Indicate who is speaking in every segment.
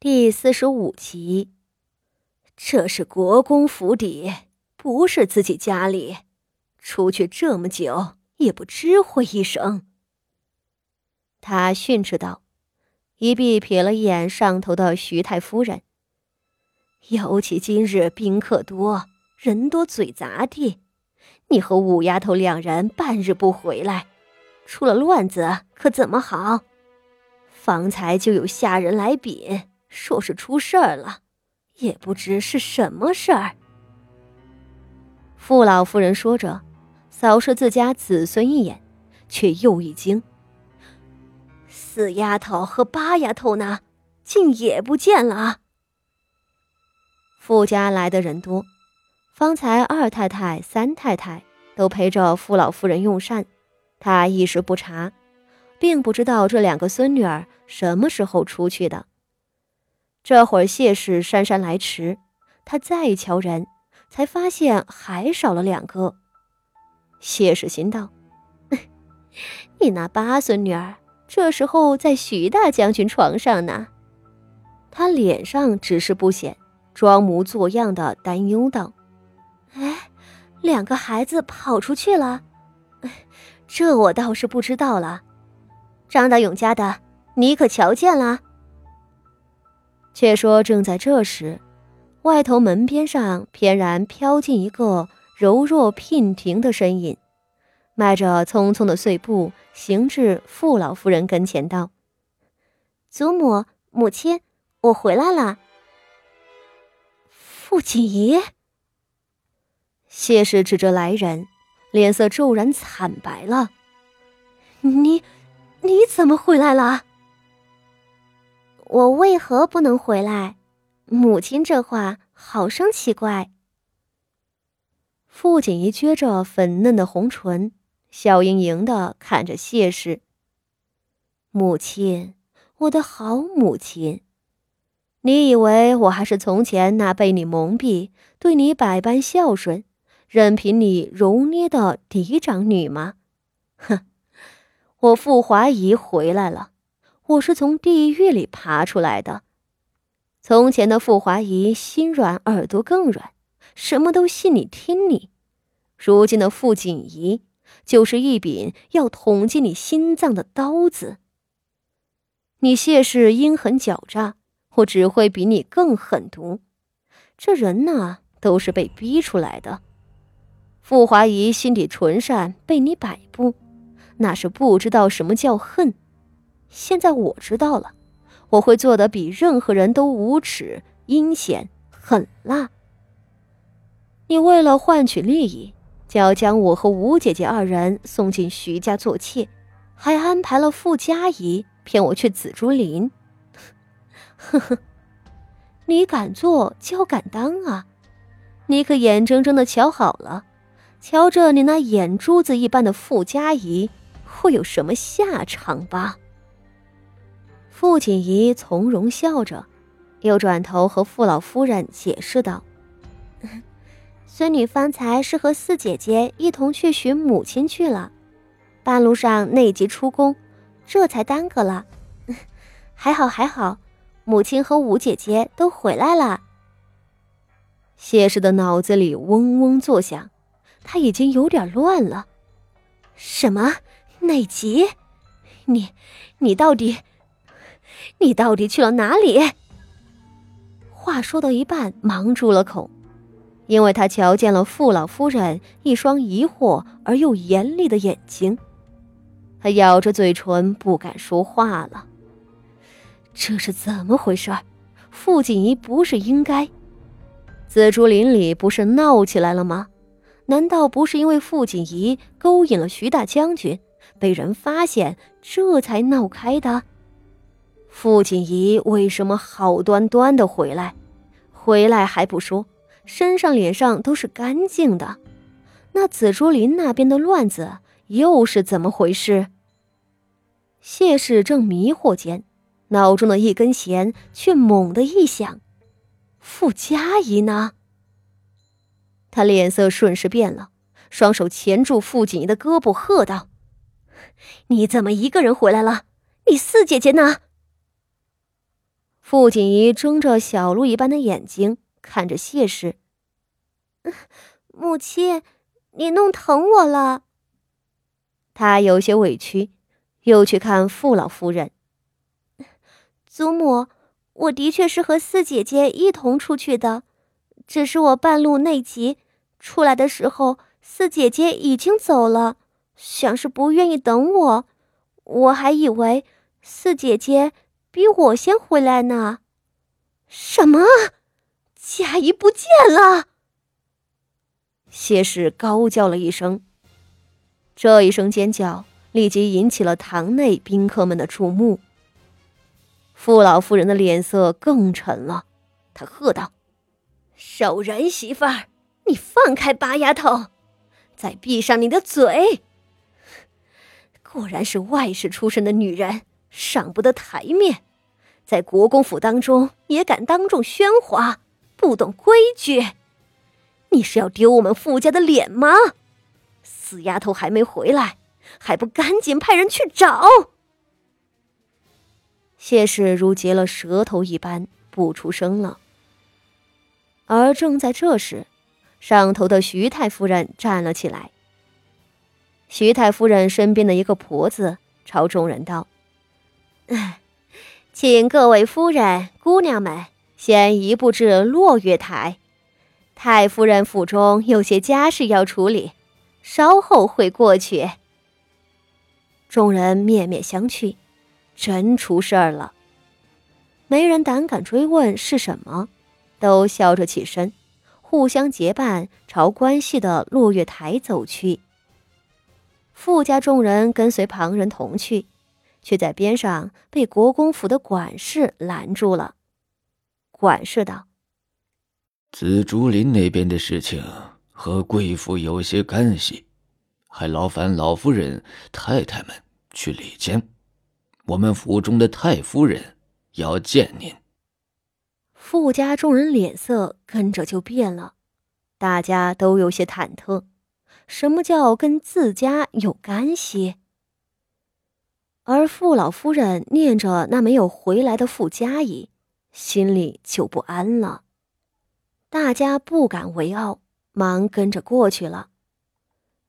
Speaker 1: 第四十五集，这是国公府邸，不是自己家里。出去这么久，也不知会一声。他训斥道，一臂瞥了一眼上头的徐太夫人。尤其今日宾客多，人多嘴杂的，你和五丫头两人半日不回来，出了乱子可怎么好？方才就有下人来禀。说是出事儿了，也不知是什么事儿。傅老夫人说着，扫视自家子孙一眼，却又一惊：四丫头和八丫头呢？竟也不见了。傅家来的人多，方才二太太、三太太都陪着傅老夫人用膳，她一时不察，并不知道这两个孙女儿什么时候出去的。这会儿谢氏姗姗来迟，他再瞧人，才发现还少了两个。谢氏心道：“你那八孙女儿这时候在徐大将军床上呢。”他脸上只是不显，装模作样的担忧道：“哎，两个孩子跑出去了？这我倒是不知道了。张大勇家的，你可瞧见了？”却说正在这时，外头门边上翩然飘进一个柔弱娉婷的身影，迈着匆匆的碎步，行至傅老夫人跟前，道：“祖母、母亲，我回来了。”傅锦仪，谢氏指着来人，脸色骤然惨白了：“你，你怎么回来了？”我为何不能回来？母亲这话好生奇怪。傅锦仪撅着粉嫩的红唇，笑盈盈的看着谢氏。母亲，我的好母亲，你以为我还是从前那被你蒙蔽、对你百般孝顺、任凭你揉捏的嫡长女吗？哼，我傅华仪回来了。我是从地狱里爬出来的。从前的傅华仪心软耳朵更软，什么都信你听你。如今的傅锦仪就是一柄要捅进你心脏的刀子。你谢氏阴狠狡诈，我只会比你更狠毒。这人呢，都是被逼出来的。傅华仪心底纯善，被你摆布，那是不知道什么叫恨。现在我知道了，我会做的比任何人都无耻、阴险、狠辣。你为了换取利益，就要将我和吴姐姐二人送进徐家做妾，还安排了傅家仪骗我去紫竹林。呵呵，你敢做就要敢当啊！你可眼睁睁的瞧好了，瞧着你那眼珠子一般的傅家仪会有什么下场吧。傅锦仪从容笑着，又转头和傅老夫人解释道：“ 孙女方才是和四姐姐一同去寻母亲去了，半路上内急出宫，这才耽搁了。还好还好，母亲和五姐姐都回来了。”谢氏的脑子里嗡嗡作响，他已经有点乱了。什么内急？你你到底？你到底去了哪里？话说到一半，忙住了口，因为他瞧见了傅老夫人一双疑惑而又严厉的眼睛。他咬着嘴唇，不敢说话了。这是怎么回事？傅锦仪不是应该？紫竹林里不是闹起来了吗？难道不是因为傅锦仪勾引了徐大将军，被人发现，这才闹开的？傅锦仪为什么好端端的回来？回来还不说，身上脸上都是干净的。那紫竹林那边的乱子又是怎么回事？谢氏正迷惑间，脑中的一根弦却猛地一响。傅家仪呢？他脸色瞬时变了，双手钳住傅锦仪的胳膊，喝道：“你怎么一个人回来了？你四姐姐呢？”傅锦仪睁着小鹿一般的眼睛看着谢氏。
Speaker 2: 母亲，你弄疼我了。
Speaker 1: 他有些委屈，又去看傅老夫人。
Speaker 2: 祖母，我的确是和四姐姐一同出去的，只是我半路内急，出来的时候四姐姐已经走了，想是不愿意等我，我还以为四姐姐。比我先回来呢？
Speaker 1: 什么？佳怡不见了！谢氏高叫了一声，这一声尖叫立即引起了堂内宾客们的注目。傅老夫人的脸色更沉了，她喝道：“守人媳妇儿，你放开八丫头，再闭上你的嘴！果然是外室出身的女人，上不得台面。”在国公府当中也敢当众喧哗，不懂规矩，你是要丢我们傅家的脸吗？死丫头还没回来，还不赶紧派人去找？谢氏如结了舌头一般不出声了。而正在这时，上头的徐太夫人站了起来。徐太夫人身边的一个婆子朝众人道：“。” 请各位夫人、姑娘们先移步至落月台，太夫人府中有些家事要处理，稍后会过去。众人面面相觑，真出事儿了。没人胆敢追问是什么，都笑着起身，互相结伴朝关系的落月台走去。傅家众人跟随旁人同去。却在边上被国公府的管事拦住了。管事道：“
Speaker 3: 紫竹林那边的事情和贵府有些干系，还劳烦老夫人、太太们去里间。我们府中的太夫人要见您。”
Speaker 1: 傅家众人脸色跟着就变了，大家都有些忐忑。什么叫跟自家有干系？而傅老夫人念着那没有回来的傅家仪，心里就不安了。大家不敢为傲，忙跟着过去了。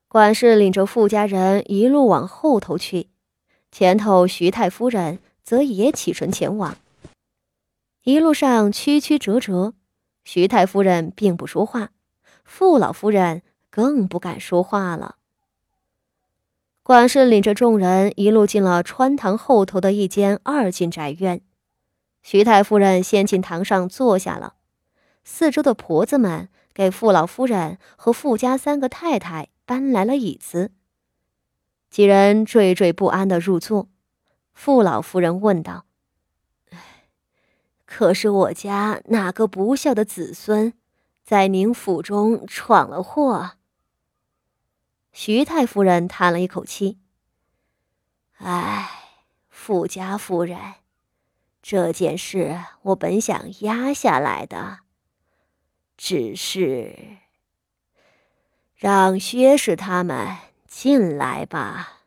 Speaker 1: 管事领着傅家人一路往后头去，前头徐太夫人则也起身前往。一路上曲曲折折，徐太夫人并不说话，傅老夫人更不敢说话了。管事领着众人一路进了穿堂后头的一间二进宅院，徐太夫人先进堂上坐下了，四周的婆子们给傅老夫人和傅家三个太太搬来了椅子。几人惴惴不安的入座，傅老夫人问道：“可是我家哪个不孝的子孙，在您府中闯了祸？”徐太夫人叹了一口气：“唉，富家夫人，这件事我本想压下来的，只是让薛氏他们进来吧。”